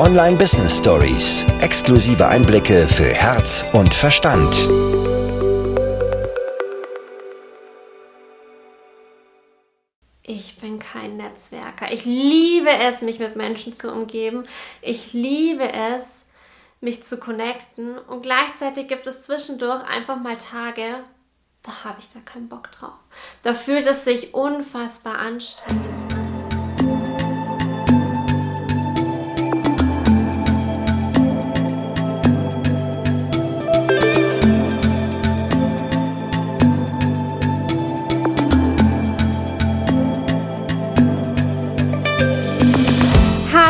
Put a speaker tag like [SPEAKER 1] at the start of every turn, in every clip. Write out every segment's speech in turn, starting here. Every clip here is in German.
[SPEAKER 1] Online Business Stories. Exklusive Einblicke für Herz und Verstand.
[SPEAKER 2] Ich bin kein Netzwerker. Ich liebe es, mich mit Menschen zu umgeben. Ich liebe es, mich zu connecten. Und gleichzeitig gibt es zwischendurch einfach mal Tage, da habe ich da keinen Bock drauf. Da fühlt es sich unfassbar anstrengend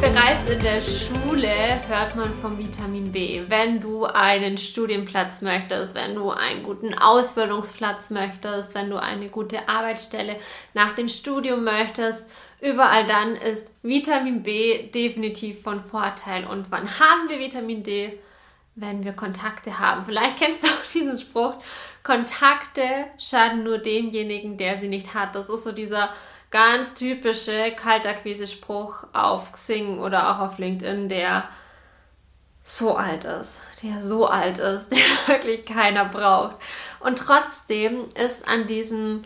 [SPEAKER 2] Bereits in der Schule hört man vom Vitamin B. Wenn du einen Studienplatz möchtest, wenn du einen guten Ausbildungsplatz möchtest, wenn du eine gute Arbeitsstelle nach dem Studium möchtest, überall dann ist Vitamin B definitiv von Vorteil. Und wann haben wir Vitamin D? Wenn wir Kontakte haben. Vielleicht kennst du auch diesen Spruch. Kontakte schaden nur demjenigen, der sie nicht hat. Das ist so dieser ganz typische Kaltakquise-Spruch auf Xing oder auch auf LinkedIn, der so alt ist, der so alt ist, der wirklich keiner braucht. Und trotzdem ist an diesem,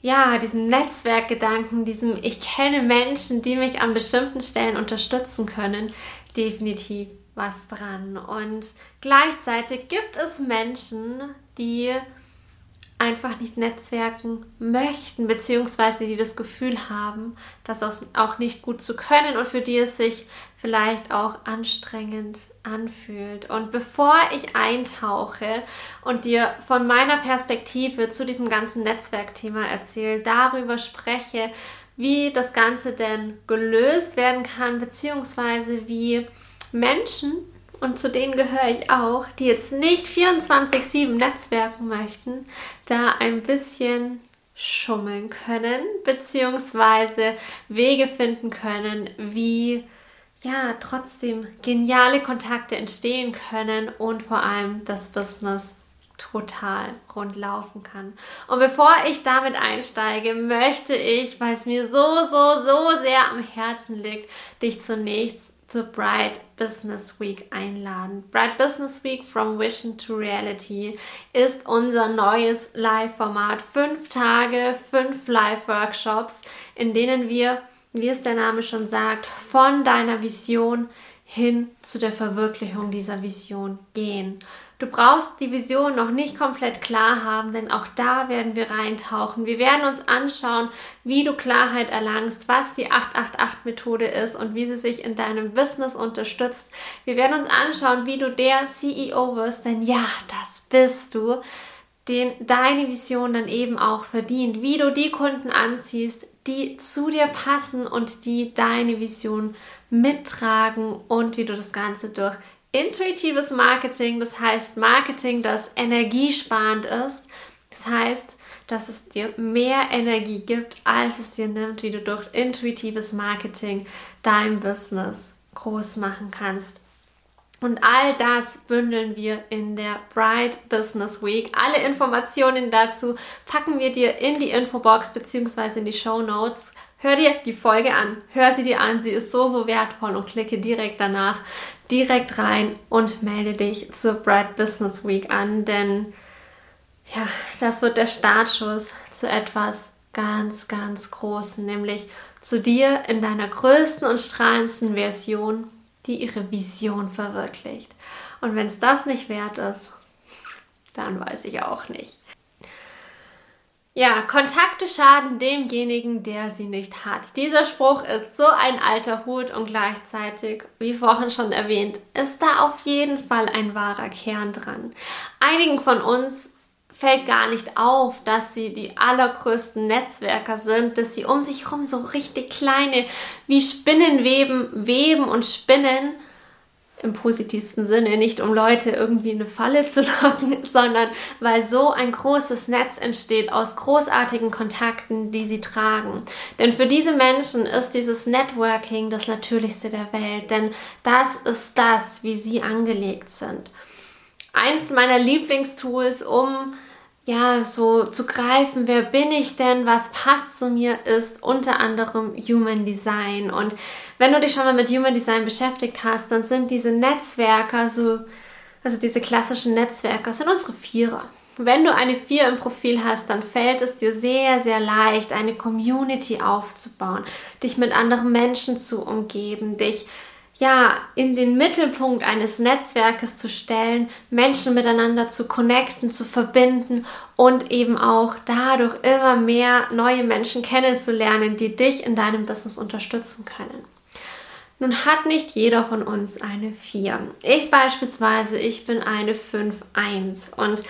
[SPEAKER 2] ja, diesem Netzwerkgedanken, diesem ich kenne Menschen, die mich an bestimmten Stellen unterstützen können, definitiv was dran. Und gleichzeitig gibt es Menschen, die einfach nicht netzwerken möchten, beziehungsweise die das Gefühl haben, das auch nicht gut zu können und für die es sich vielleicht auch anstrengend anfühlt. Und bevor ich eintauche und dir von meiner Perspektive zu diesem ganzen Netzwerkthema erzähle, darüber spreche, wie das Ganze denn gelöst werden kann, beziehungsweise wie Menschen und zu denen gehöre ich auch, die jetzt nicht 24-7 netzwerken möchten, da ein bisschen schummeln können, beziehungsweise Wege finden können, wie ja trotzdem geniale Kontakte entstehen können und vor allem das Business total rund laufen kann. Und bevor ich damit einsteige, möchte ich, weil es mir so, so, so sehr am Herzen liegt, dich zunächst zur Bright Business Week einladen. Bright Business Week from Vision to Reality ist unser neues Live-Format. Fünf Tage, fünf Live-Workshops, in denen wir, wie es der Name schon sagt, von deiner Vision hin zu der Verwirklichung dieser Vision gehen. Du brauchst die Vision noch nicht komplett klar haben, denn auch da werden wir reintauchen. Wir werden uns anschauen, wie du Klarheit erlangst, was die 888-Methode ist und wie sie sich in deinem Business unterstützt. Wir werden uns anschauen, wie du der CEO wirst, denn ja, das bist du, den deine Vision dann eben auch verdient, wie du die Kunden anziehst, die zu dir passen und die deine Vision mittragen und wie du das Ganze durch intuitives Marketing, das heißt Marketing, das energiesparend ist. Das heißt, dass es dir mehr Energie gibt, als es dir nimmt, wie du durch intuitives Marketing dein Business groß machen kannst. Und all das bündeln wir in der Bright Business Week. Alle Informationen dazu packen wir dir in die Infobox bzw. in die Show Notes. Hör dir die Folge an, hör sie dir an, sie ist so, so wertvoll und klicke direkt danach direkt rein und melde dich zur Bright Business Week an, denn ja, das wird der Startschuss zu etwas ganz, ganz Großen, nämlich zu dir in deiner größten und strahlendsten Version, die ihre Vision verwirklicht. Und wenn es das nicht wert ist, dann weiß ich auch nicht. Ja, Kontakte schaden demjenigen, der sie nicht hat. Dieser Spruch ist so ein alter Hut und gleichzeitig, wie vorhin schon erwähnt, ist da auf jeden Fall ein wahrer Kern dran. Einigen von uns fällt gar nicht auf, dass sie die allergrößten Netzwerker sind, dass sie um sich herum so richtig kleine wie Spinnenweben weben und spinnen im positivsten Sinne, nicht um Leute irgendwie in eine Falle zu locken, sondern weil so ein großes Netz entsteht aus großartigen Kontakten, die sie tragen. Denn für diese Menschen ist dieses Networking das Natürlichste der Welt, denn das ist das, wie sie angelegt sind. Eins meiner Lieblingstools, um ja, so zu greifen, wer bin ich denn, was passt zu mir, ist unter anderem Human Design. Und wenn du dich schon mal mit Human Design beschäftigt hast, dann sind diese Netzwerker so, also diese klassischen Netzwerker, sind unsere Vierer. Wenn du eine Vier im Profil hast, dann fällt es dir sehr, sehr leicht, eine Community aufzubauen, dich mit anderen Menschen zu umgeben, dich ja, in den Mittelpunkt eines Netzwerkes zu stellen, Menschen miteinander zu connecten, zu verbinden und eben auch dadurch immer mehr neue Menschen kennenzulernen, die dich in deinem Business unterstützen können. Nun hat nicht jeder von uns eine 4. Ich beispielsweise, ich bin eine 5-1 und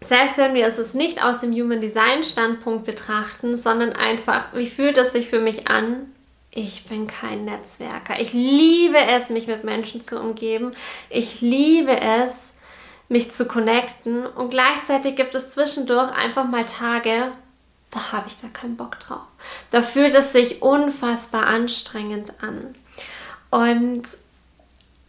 [SPEAKER 2] selbst wenn wir es nicht aus dem Human Design Standpunkt betrachten, sondern einfach, wie fühlt es sich für mich an, ich bin kein Netzwerker. Ich liebe es, mich mit Menschen zu umgeben. Ich liebe es, mich zu connecten. Und gleichzeitig gibt es zwischendurch einfach mal Tage, da habe ich da keinen Bock drauf. Da fühlt es sich unfassbar anstrengend an. Und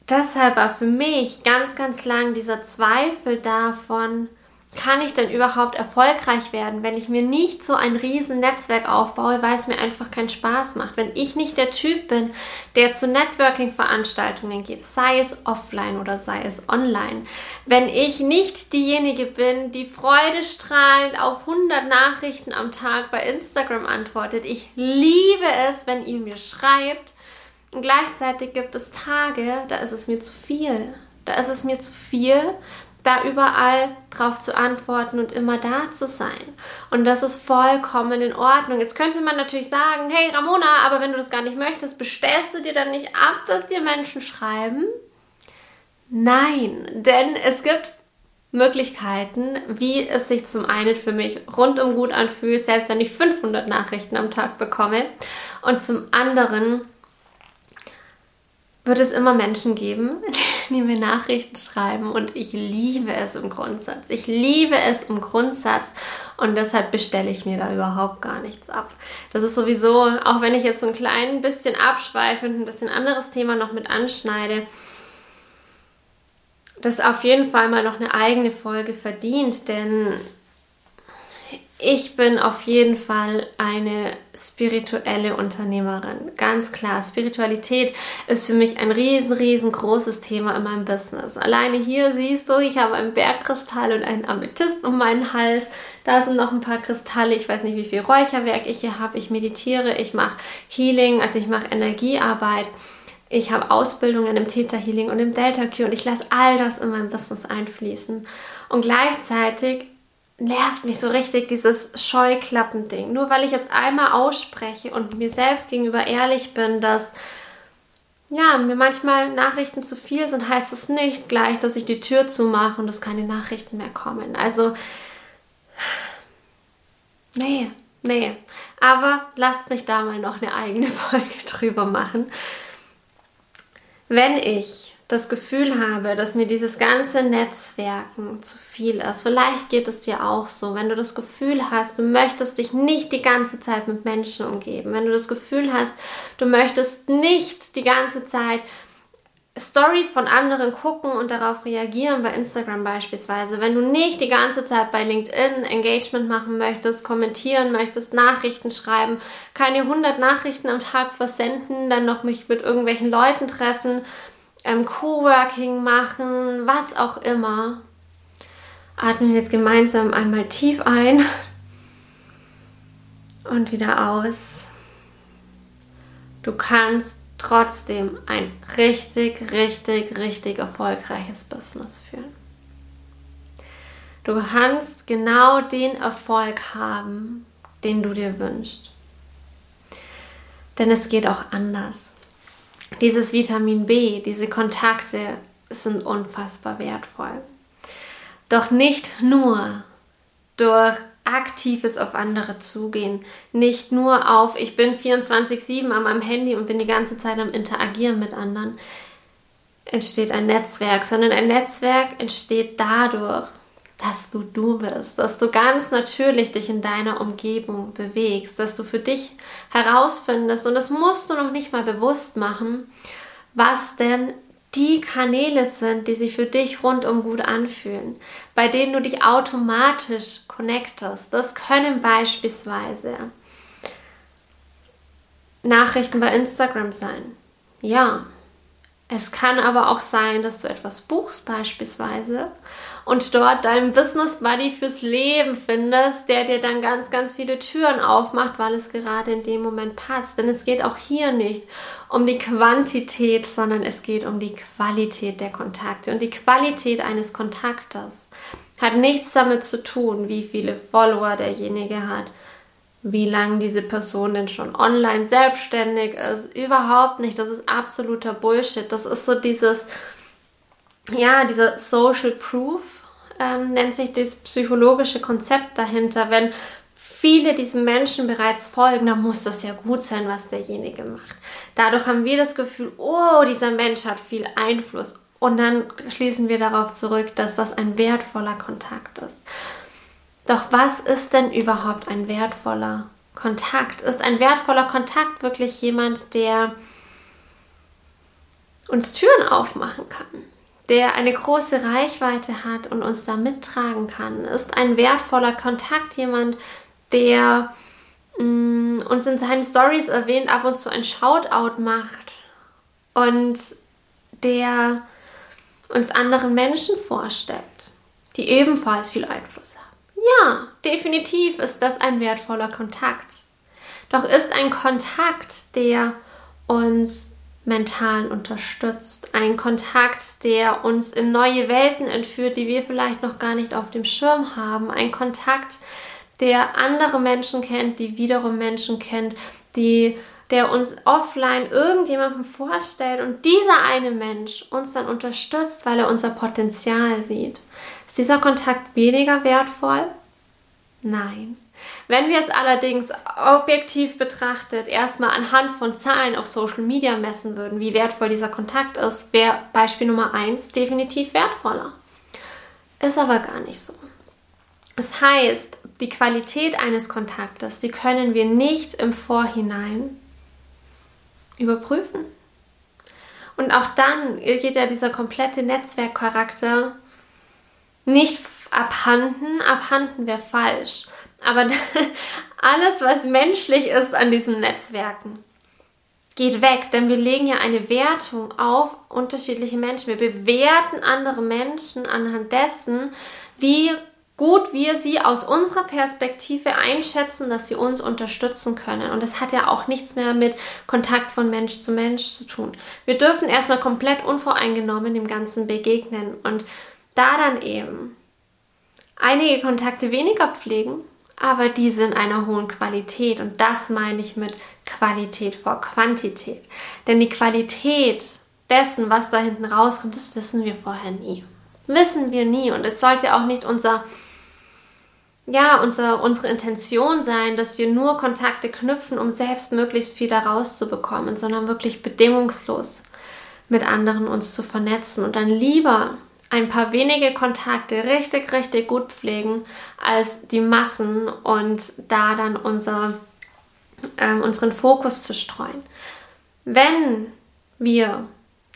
[SPEAKER 2] deshalb war für mich ganz, ganz lang dieser Zweifel davon, kann ich denn überhaupt erfolgreich werden, wenn ich mir nicht so ein riesen Netzwerk aufbaue, weil es mir einfach keinen Spaß macht. Wenn ich nicht der Typ bin, der zu Networking-Veranstaltungen geht, sei es offline oder sei es online. Wenn ich nicht diejenige bin, die freudestrahlend auf 100 Nachrichten am Tag bei Instagram antwortet. Ich liebe es, wenn ihr mir schreibt. Und gleichzeitig gibt es Tage, da ist es mir zu viel. Da ist es mir zu viel, da überall drauf zu antworten und immer da zu sein. Und das ist vollkommen in Ordnung. Jetzt könnte man natürlich sagen, hey Ramona, aber wenn du das gar nicht möchtest, bestellst du dir dann nicht ab, dass dir Menschen schreiben? Nein, denn es gibt Möglichkeiten, wie es sich zum einen für mich rundum gut anfühlt, selbst wenn ich 500 Nachrichten am Tag bekomme, und zum anderen wird es immer Menschen geben, die mir Nachrichten schreiben und ich liebe es im Grundsatz. Ich liebe es im Grundsatz und deshalb bestelle ich mir da überhaupt gar nichts ab. Das ist sowieso, auch wenn ich jetzt so ein klein bisschen abschweife und ein bisschen anderes Thema noch mit anschneide, das auf jeden Fall mal noch eine eigene Folge verdient, denn ich bin auf jeden Fall eine spirituelle Unternehmerin. Ganz klar. Spiritualität ist für mich ein riesen, riesengroßes Thema in meinem Business. Alleine hier siehst du, ich habe einen Bergkristall und einen Amethyst um meinen Hals. Da sind noch ein paar Kristalle. Ich weiß nicht, wie viel Räucherwerk ich hier habe. Ich meditiere, ich mache Healing, also ich mache Energiearbeit. Ich habe Ausbildungen im Theta Healing und im Delta Q und ich lasse all das in mein Business einfließen. Und gleichzeitig nervt mich so richtig dieses Scheuklappending. Nur weil ich jetzt einmal ausspreche und mir selbst gegenüber ehrlich bin, dass ja, mir manchmal Nachrichten zu viel sind, heißt es nicht gleich, dass ich die Tür zumache und dass keine Nachrichten mehr kommen. Also, nee, nee. Aber lasst mich da mal noch eine eigene Folge drüber machen. Wenn ich das Gefühl habe, dass mir dieses ganze Netzwerken zu viel ist. Vielleicht geht es dir auch so, wenn du das Gefühl hast, du möchtest dich nicht die ganze Zeit mit Menschen umgeben, wenn du das Gefühl hast, du möchtest nicht die ganze Zeit Stories von anderen gucken und darauf reagieren, bei Instagram beispielsweise. Wenn du nicht die ganze Zeit bei LinkedIn Engagement machen möchtest, kommentieren möchtest, Nachrichten schreiben, keine 100 Nachrichten am Tag versenden, dann noch mich mit irgendwelchen Leuten treffen, ähm, Coworking machen, was auch immer. Atmen wir jetzt gemeinsam einmal tief ein und wieder aus. Du kannst trotzdem ein richtig, richtig, richtig erfolgreiches Business führen. Du kannst genau den Erfolg haben, den du dir wünschst. Denn es geht auch anders. Dieses Vitamin B, diese Kontakte sind unfassbar wertvoll. Doch nicht nur durch aktives auf andere zugehen, nicht nur auf, ich bin 24-7 an meinem Handy und bin die ganze Zeit am Interagieren mit anderen. entsteht ein Netzwerk, sondern ein Netzwerk entsteht dadurch, dass du du bist, dass du ganz natürlich dich in deiner Umgebung bewegst, dass du für dich herausfindest und das musst du noch nicht mal bewusst machen, was denn die Kanäle sind, die sich für dich rundum gut anfühlen, bei denen du dich automatisch connectest. Das können beispielsweise Nachrichten bei Instagram sein. Ja. Es kann aber auch sein, dass du etwas buchst beispielsweise und dort deinen Business Buddy fürs Leben findest, der dir dann ganz, ganz viele Türen aufmacht, weil es gerade in dem Moment passt. Denn es geht auch hier nicht um die Quantität, sondern es geht um die Qualität der Kontakte. Und die Qualität eines Kontaktes hat nichts damit zu tun, wie viele Follower derjenige hat, wie lange diese Person denn schon online selbstständig ist. Überhaupt nicht. Das ist absoluter Bullshit. Das ist so dieses, ja, dieser Social Proof ähm, nennt sich das psychologische Konzept dahinter. Wenn viele diesen Menschen bereits folgen, dann muss das ja gut sein, was derjenige macht. Dadurch haben wir das Gefühl, oh, dieser Mensch hat viel Einfluss. Und dann schließen wir darauf zurück, dass das ein wertvoller Kontakt ist. Doch was ist denn überhaupt ein wertvoller Kontakt? Ist ein wertvoller Kontakt wirklich jemand, der uns Türen aufmachen kann? der eine große Reichweite hat und uns da mittragen kann, ist ein wertvoller Kontakt, jemand, der mh, mm, uns in seinen Stories erwähnt, ab und zu ein Shoutout macht und der uns anderen Menschen vorstellt, die ebenfalls viel Einfluss haben. Ja, definitiv ist das ein wertvoller Kontakt. Doch ist ein Kontakt, der uns mental unterstützt. Ein Kontakt, der uns in neue Welten entführt, die wir vielleicht noch gar nicht auf dem Schirm haben. Ein Kontakt, der andere Menschen kennt, die wiederum Menschen kennt, die der uns offline irgendjemandem vorstellt und dieser eine Mensch uns dann unterstützt, weil er unser Potenzial sieht. Ist dieser Kontakt weniger wertvoll? Nein. Wenn wir es allerdings objektiv betrachtet erstmal anhand von Zahlen auf Social Media messen würden, wie wertvoll dieser Kontakt ist, wäre Beispiel Nummer 1 definitiv wertvoller. Ist aber gar nicht so. Das heißt, die Qualität eines Kontaktes, die können wir nicht im Vorhinein überprüfen. Und auch dann geht ja dieser komplette Netzwerkcharakter nicht abhanden. Abhanden wäre falsch. Aber alles, was menschlich ist an diesen Netzwerken, geht weg, denn wir legen ja eine Wertung auf unterschiedliche Menschen. Wir bewerten andere Menschen anhand dessen, wie gut wir sie aus unserer Perspektive einschätzen, dass sie uns unterstützen können. Und das hat ja auch nichts mehr mit Kontakt von Mensch zu Mensch zu tun. Wir dürfen erstmal komplett unvoreingenommen dem Ganzen begegnen und da dann eben einige Kontakte weniger pflegen aber die sind einer hohen Qualität und das meine ich mit Qualität vor Quantität. Denn die Qualität dessen, was da hinten rauskommt, das wissen wir vorher nie. Wissen wir nie und es sollte auch nicht unser ja, unser, unsere Intention sein, dass wir nur Kontakte knüpfen, um selbst möglichst viel daraus zu bekommen, sondern wirklich bedingungslos mit anderen uns zu vernetzen und dann lieber ein paar wenige Kontakte richtig, richtig gut pflegen als die Massen und da dann unser, ähm, unseren Fokus zu streuen. Wenn wir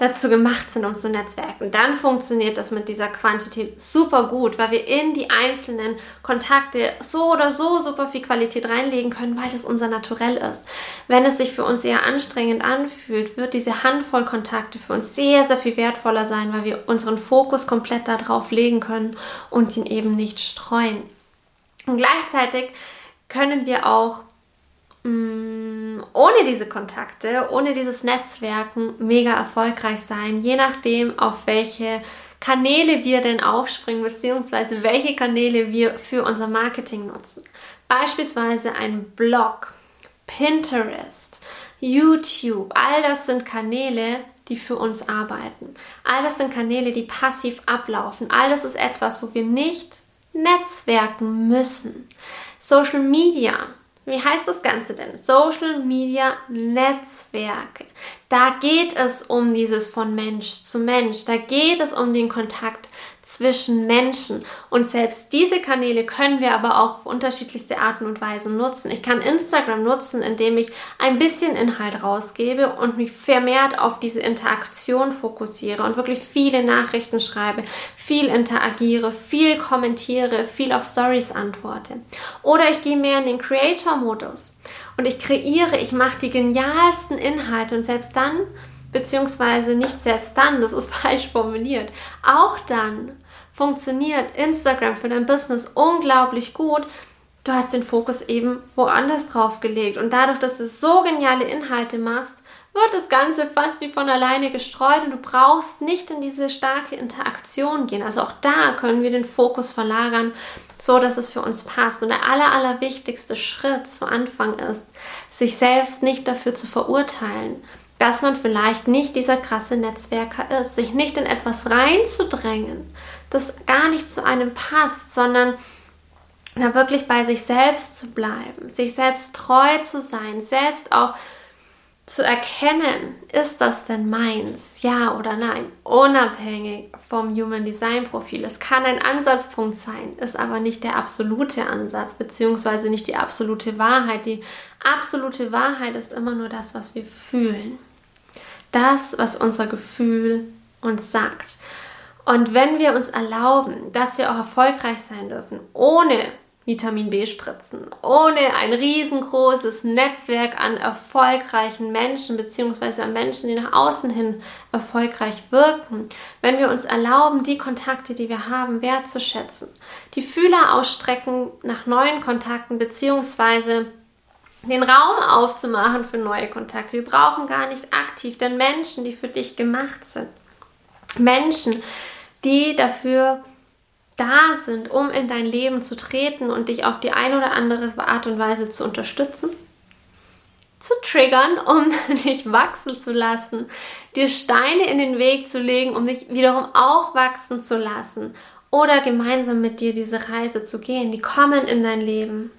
[SPEAKER 2] dazu gemacht sind, um zu netzwerken. Dann funktioniert das mit dieser Quantität super gut, weil wir in die einzelnen Kontakte so oder so super viel Qualität reinlegen können, weil das unser Naturell ist. Wenn es sich für uns eher anstrengend anfühlt, wird diese Handvoll Kontakte für uns sehr, sehr viel wertvoller sein, weil wir unseren Fokus komplett darauf legen können und ihn eben nicht streuen. Und gleichzeitig können wir auch Mm, ohne diese Kontakte, ohne dieses Netzwerken mega erfolgreich sein, je nachdem, auf welche Kanäle wir denn aufspringen, beziehungsweise welche Kanäle wir für unser Marketing nutzen. Beispielsweise ein Blog, Pinterest, YouTube, all das sind Kanäle, die für uns arbeiten. All das sind Kanäle, die passiv ablaufen. All das ist etwas, wo wir nicht netzwerken müssen. Social Media Wie heißt das Ganze denn? Social Media Netzwerke. Da geht es um dieses von Mensch zu Mensch. Da geht es um den Kontakt zwischen Menschen. Und selbst diese Kanäle können wir aber auch auf unterschiedlichste Arten und Weisen nutzen. Ich kann Instagram nutzen, indem ich ein bisschen Inhalt rausgebe und mich vermehrt auf diese Interaktion fokussiere und wirklich viele Nachrichten schreibe, viel interagiere, viel kommentiere, viel auf Stories antworte. Oder ich gehe mehr in den Creator-Modus und ich kreiere, ich mache die genialsten Inhalte und selbst dann beziehungsweise nicht selbst dann, das ist falsch formuliert, auch dann funktioniert Instagram für dein Business unglaublich gut. Du hast den Fokus eben woanders drauf gelegt. Und dadurch, dass du so geniale Inhalte machst, wird das Ganze fast wie von alleine gestreut und du brauchst nicht in diese starke Interaktion gehen. Also auch da können wir den Fokus verlagern, so dass es für uns passt. Und der aller, aller wichtigste Schritt zu Anfang ist, sich selbst nicht dafür zu verurteilen, dass man vielleicht nicht dieser krasse Netzwerker ist, sich nicht in etwas reinzudrängen, das gar nicht zu einem passt, sondern da wirklich bei sich selbst zu bleiben, sich selbst treu zu sein, selbst auch zu erkennen, ist das denn meins, ja oder nein, unabhängig vom Human Design Profil. Es kann ein Ansatzpunkt sein, ist aber nicht der absolute Ansatz, beziehungsweise nicht die absolute Wahrheit. Die absolute Wahrheit ist immer nur das, was wir fühlen. Das, was unser Gefühl uns sagt. Und wenn wir uns erlauben, dass wir auch erfolgreich sein dürfen, ohne Vitamin B-Spritzen, ohne ein riesengroßes Netzwerk an erfolgreichen Menschen beziehungsweise an Menschen, die nach außen hin erfolgreich wirken, wenn wir uns erlauben, die Kontakte, die wir haben, wertzuschätzen, die Fühler ausstrecken nach neuen Kontakten beziehungsweise den Raum aufzumachen für neue Kontakte. Wir brauchen gar nicht aktiv, denn Menschen, die für dich gemacht sind, Menschen, die dafür da sind, um in dein Leben zu treten und dich auf die eine oder andere Art und Weise zu unterstützen, zu triggern, um dich wachsen zu lassen, dir Steine in den Weg zu legen, um dich wiederum auch wachsen zu lassen oder gemeinsam mit dir diese Reise zu gehen. Die kommen in dein Leben.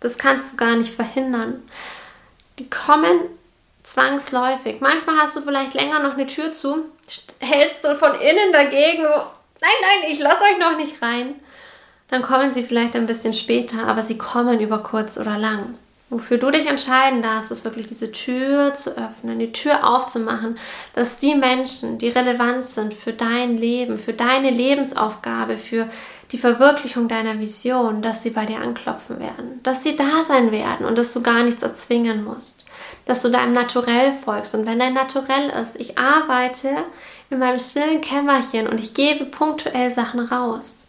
[SPEAKER 2] Das kannst du gar nicht verhindern. Die kommen zwangsläufig. Manchmal hast du vielleicht länger noch eine Tür zu, hältst du von innen dagegen so, nein, nein, ich lasse euch noch nicht rein. Dann kommen sie vielleicht ein bisschen später, aber sie kommen über kurz oder lang. Wofür du dich entscheiden darfst, ist wirklich diese Tür zu öffnen, die Tür aufzumachen, dass die Menschen, die relevant sind für dein Leben, für deine Lebensaufgabe, für die Verwirklichung deiner Vision, dass sie bei dir anklopfen werden, dass sie da sein werden und dass du gar nichts erzwingen musst, dass du deinem Naturell folgst. Und wenn dein Naturell ist, ich arbeite in meinem stillen Kämmerchen und ich gebe punktuell Sachen raus,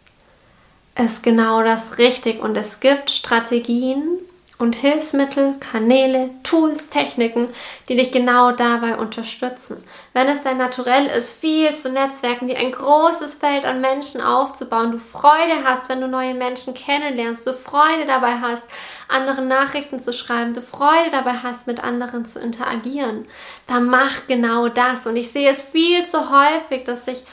[SPEAKER 2] ist genau das richtig und es gibt Strategien, und Hilfsmittel, Kanäle, Tools, Techniken, die dich genau dabei unterstützen. Wenn es dein Naturell ist, viel zu netzwerken, dir ein großes Feld an Menschen aufzubauen, du Freude hast, wenn du neue Menschen kennenlernst, du Freude dabei hast, anderen Nachrichten zu schreiben, du Freude dabei hast, mit anderen zu interagieren, dann mach genau das. Und ich sehe es viel zu häufig, dass sich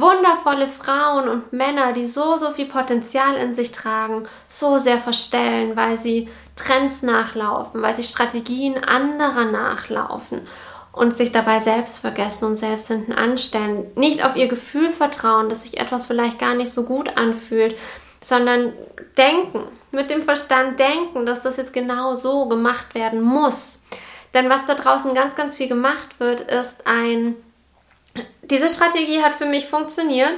[SPEAKER 2] wundervolle Frauen und Männer, die so, so viel Potenzial in sich tragen, so sehr verstellen, weil sie Trends nachlaufen, weil sie Strategien anderer nachlaufen und sich dabei selbst vergessen und selbst hinten anstellen. Nicht auf ihr Gefühl vertrauen, dass sich etwas vielleicht gar nicht so gut anfühlt, sondern denken, mit dem Verstand denken, dass das jetzt genau so gemacht werden muss. Denn was da draußen ganz, ganz viel gemacht wird, ist ein, diese Strategie hat für mich funktioniert.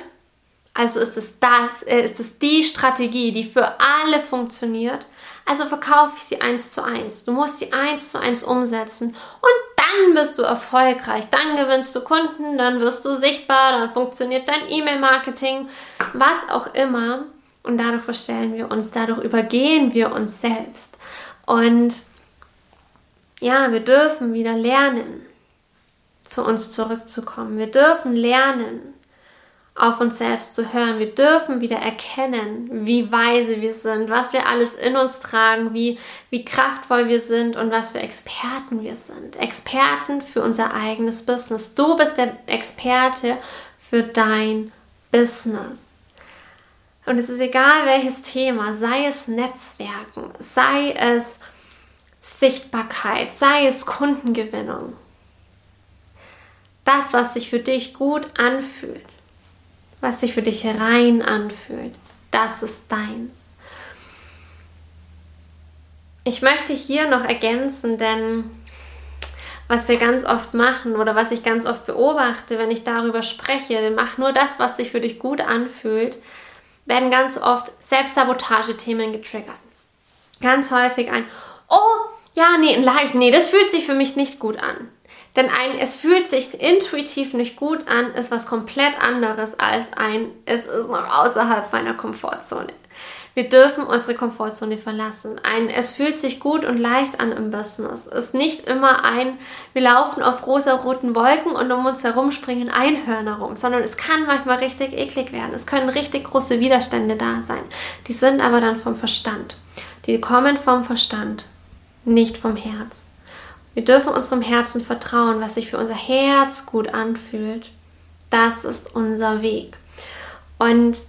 [SPEAKER 2] Also ist es das, äh, ist es die Strategie, die für alle funktioniert. Also verkaufe ich sie eins zu eins. Du musst sie eins zu eins umsetzen und dann wirst du erfolgreich. Dann gewinnst du Kunden, dann wirst du sichtbar, dann funktioniert dein E-Mail-Marketing, was auch immer. Und dadurch verstellen wir uns, dadurch übergehen wir uns selbst. Und ja, wir dürfen wieder lernen, zu uns zurückzukommen. Wir dürfen lernen, auf uns selbst zu hören. Wir dürfen wieder erkennen, wie weise wir sind, was wir alles in uns tragen, wie, wie kraftvoll wir sind und was für Experten wir sind. Experten für unser eigenes Business. Du bist der Experte für dein Business. Und es ist egal welches Thema, sei es Netzwerken, sei es Sichtbarkeit, sei es Kundengewinnung. Das, was sich für dich gut anfühlt, was sich für dich rein anfühlt, das ist deins. Ich möchte hier noch ergänzen, denn was wir ganz oft machen oder was ich ganz oft beobachte, wenn ich darüber spreche, mach nur das, was sich für dich gut anfühlt, werden ganz oft Selbstsabotage-Themen getriggert. Ganz häufig ein, oh, ja, nee, ein Live, nee, das fühlt sich für mich nicht gut an. Denn ein, es fühlt sich intuitiv nicht gut an, ist was komplett anderes als ein, es ist noch außerhalb meiner Komfortzone. Wir dürfen unsere Komfortzone verlassen. Ein, es fühlt sich gut und leicht an im Business. Ist nicht immer ein, wir laufen auf rosa-roten Wolken und um uns herum springen Einhörner rum, sondern es kann manchmal richtig eklig werden. Es können richtig große Widerstände da sein. Die sind aber dann vom Verstand. Die kommen vom Verstand, nicht vom Herz. Wir dürfen unserem Herzen vertrauen, was sich für unser Herz gut anfühlt. Das ist unser Weg. Und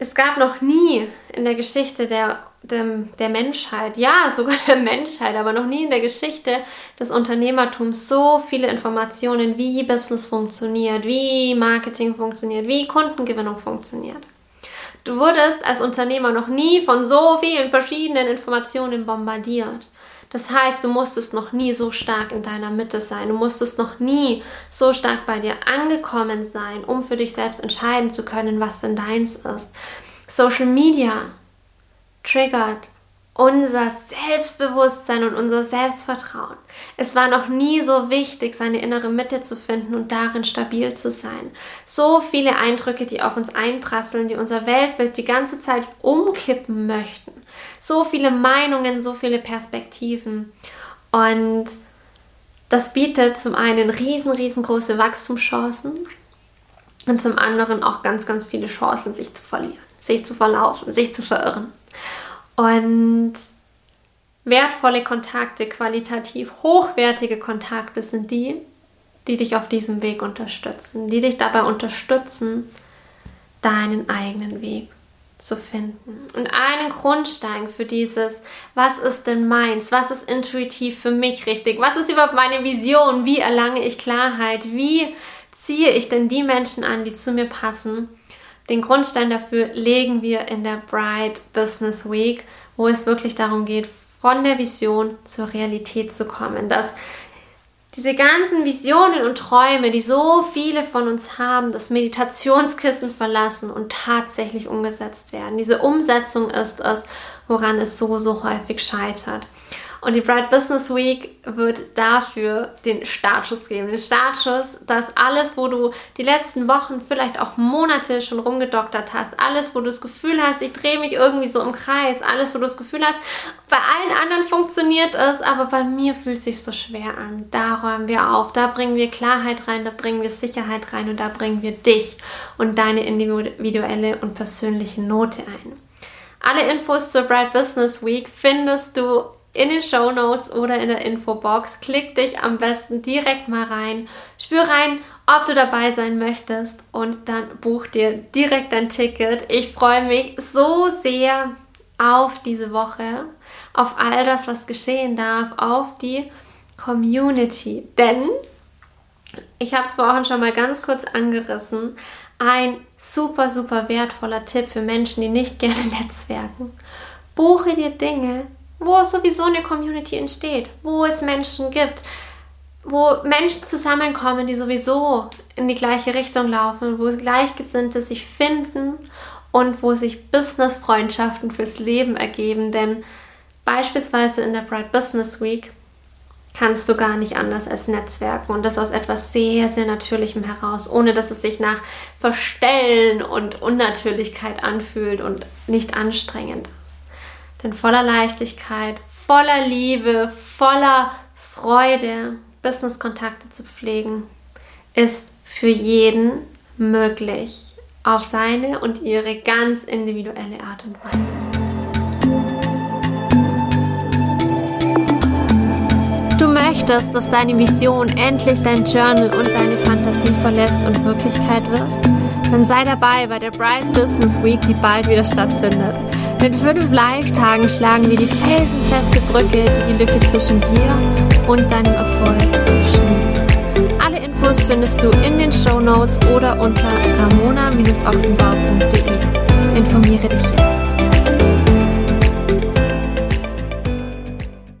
[SPEAKER 2] es gab noch nie in der Geschichte der, der, der, Menschheit, ja, sogar der Menschheit, aber noch nie in der Geschichte des Unternehmertums so viele Informationen, wie Business funktioniert, wie Marketing funktioniert, wie Kundengewinnung funktioniert. Du wurdest als Unternehmer noch nie von so vielen verschiedenen Informationen bombardiert. Das heißt, du musstest noch nie so stark in deiner Mitte sein. Du musstest noch nie so stark bei dir angekommen sein, um für dich selbst entscheiden zu können, was denn deins ist. Social Media triggert unser Selbstbewusstsein und unser Selbstvertrauen. Es war noch nie so wichtig, seine innere Mitte zu finden und darin stabil zu sein. So viele Eindrücke, die auf uns einprasseln, die unser Weltbild die ganze Zeit umkippen möchten. So viele Meinungen, so viele Perspektiven. Und das bietet zum einen riesen, riesengroße Wachstumschancen und zum anderen auch ganz, ganz viele Chancen, sich zu verlieren, sich zu verlaufen, sich zu verirren. Und wertvolle Kontakte, qualitativ hochwertige Kontakte sind die, die dich auf diesem Weg unterstützen, die dich dabei unterstützen, deinen eigenen Weg zu finden. Und einen Grundstein für dieses, was ist denn meins, was ist intuitiv für mich richtig, was ist überhaupt meine Vision, wie erlange ich Klarheit, wie ziehe ich denn die Menschen an, die zu mir passen, den Grundstein dafür legen wir in der Bright Business Week, wo es wirklich darum geht, von der Vision zur Realität zu kommen. Dass diese ganzen Visionen und Träume, die so viele von uns haben, das Meditationskissen verlassen und tatsächlich umgesetzt werden. Diese Umsetzung ist es, woran es so, so häufig scheitert. Und die Bright Business Week wird dafür den Startschuss geben. Den Startschuss, dass alles, wo du die letzten Wochen, vielleicht auch Monate schon rumgedoktert hast, alles, wo du das Gefühl hast, ich drehe mich irgendwie so im Kreis, alles, wo du das Gefühl hast, bei allen anderen funktioniert es, aber bei mir fühlt es sich so schwer an. Da räumen wir auf, da bringen wir Klarheit rein, da bringen wir Sicherheit rein und da bringen wir dich und deine individuelle und persönliche Note ein. Alle Infos zur Bright Business Week findest du in den Show Notes oder in der Infobox. Klick dich am besten direkt mal rein. Spür rein, ob du dabei sein möchtest und dann buch dir direkt dein Ticket. Ich freue mich so sehr auf diese Woche, auf all das, was geschehen darf, auf die Community. Denn, ich habe es vorhin schon mal ganz kurz angerissen, ein super, super wertvoller Tipp für Menschen, die nicht gerne netzwerken. Buche dir Dinge, wo sowieso eine Community entsteht, wo es Menschen gibt, wo Menschen zusammenkommen, die sowieso in die gleiche Richtung laufen, wo Gleichgesinnte sich finden und wo sich Business-Freundschaften fürs Leben ergeben. Denn beispielsweise in der Bright Business Week kannst du gar nicht anders als Netzwerken und das aus etwas sehr, sehr Natürlichem heraus, ohne dass es sich nach Verstellen und Unnatürlichkeit anfühlt und nicht anstrengend denn voller Leichtigkeit, voller Liebe, voller Freude Business-Kontakte zu pflegen, ist für jeden möglich, auf seine und ihre ganz individuelle Art und Weise. Du möchtest, dass deine Vision endlich dein Journal und deine Fantasie verlässt und Wirklichkeit wird? Dann sei dabei bei der Bright Business Week, die bald wieder stattfindet. Mit fünf Live-Tagen schlagen wir die felsenfeste Brücke, die die Lücke zwischen dir und deinem Erfolg schließt. Alle Infos findest du in den Show Notes oder unter ramona-ochsenbau.de. Informiere dich jetzt.